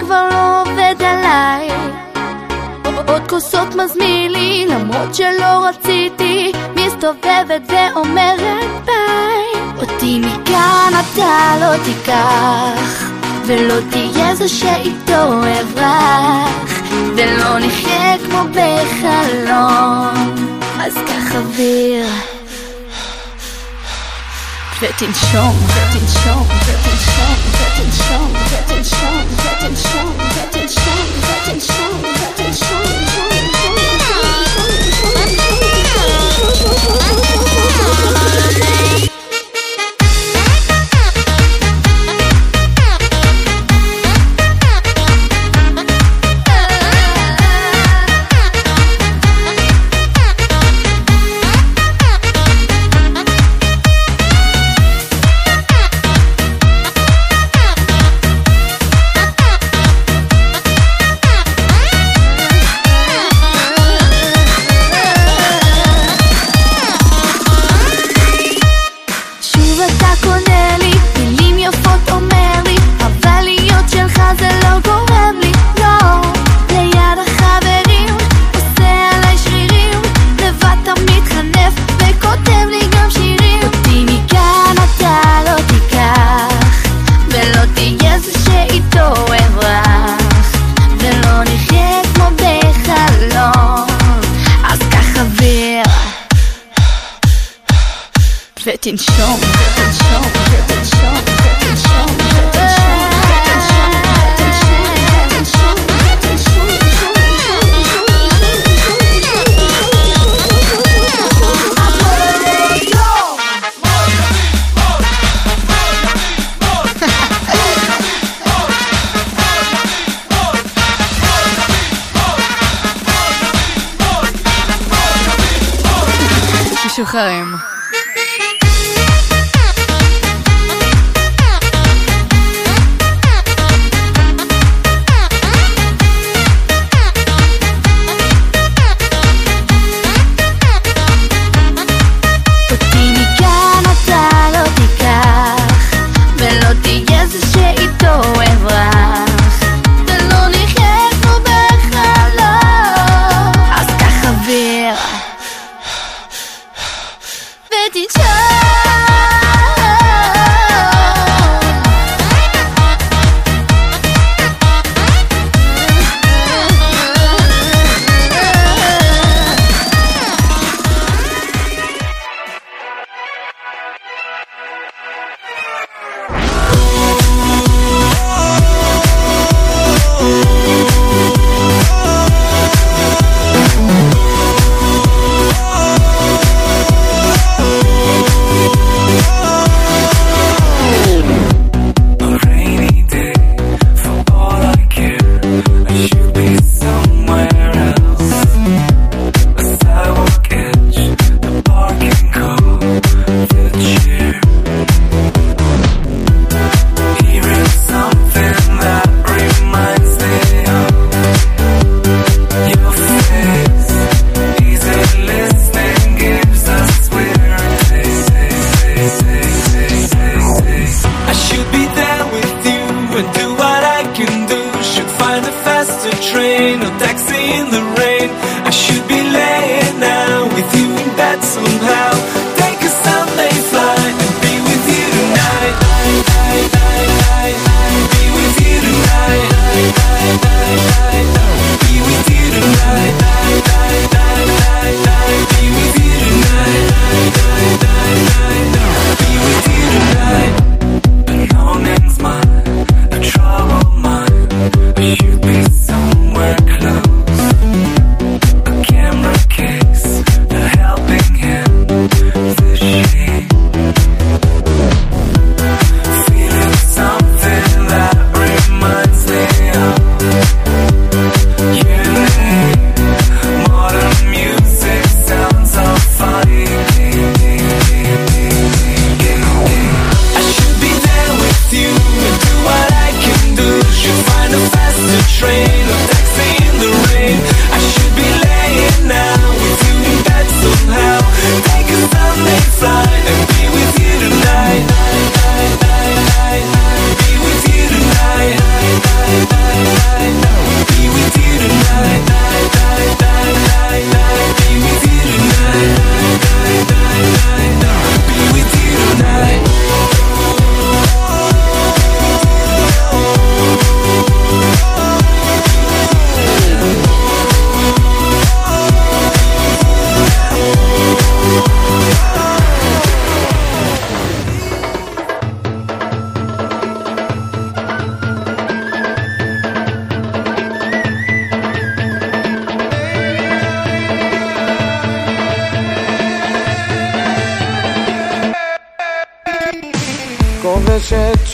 כבר לא עובד עליי. עוד כוסות מזמין לי, למרות שלא רציתי, מסתובבת ואומרת ביי. אותי מכאן אתה לא תיקח, ולא תהיה זה שאיתו אברח, ולא נחיה כמו בחלום, אז קח אוויר. Getting strong, getting strong, getting strong, getting strong, getting strong, getting strong, getting strong, getting strong, getting strong, getting strong. משוחררים.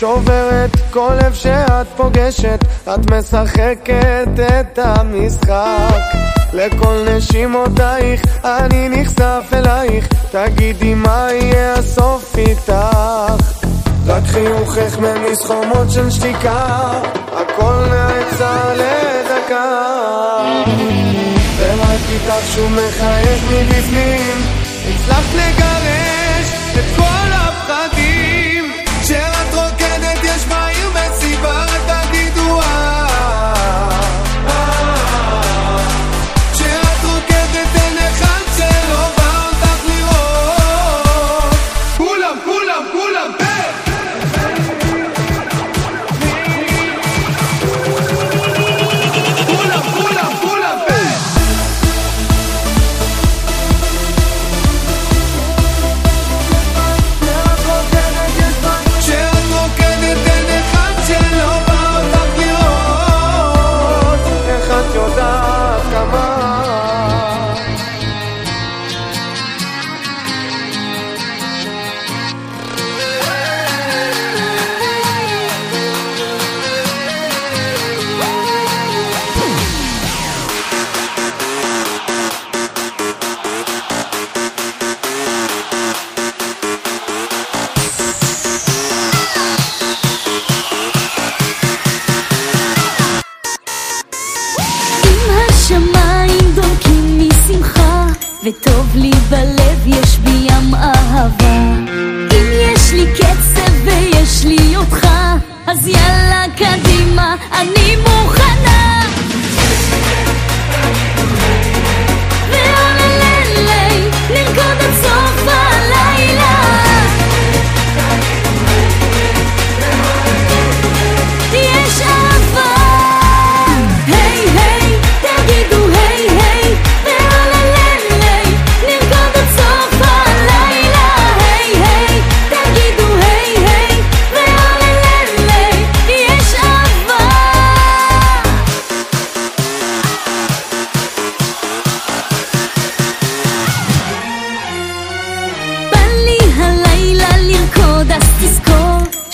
שוברת כל לב שאת פוגשת, את משחקת את המשחק. לכל נשימותייך אני נחשף אלייך, תגידי מה יהיה הסוף איתך. רק חיוכך מניס חומות של שתיקה, הכל נעצר לדקה. ורק איתך שוב מחייך מבפנים, הצלחת לגרש את כל הפחד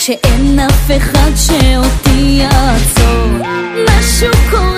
שאין אף אחד שאותי יעצור. משהו קורה.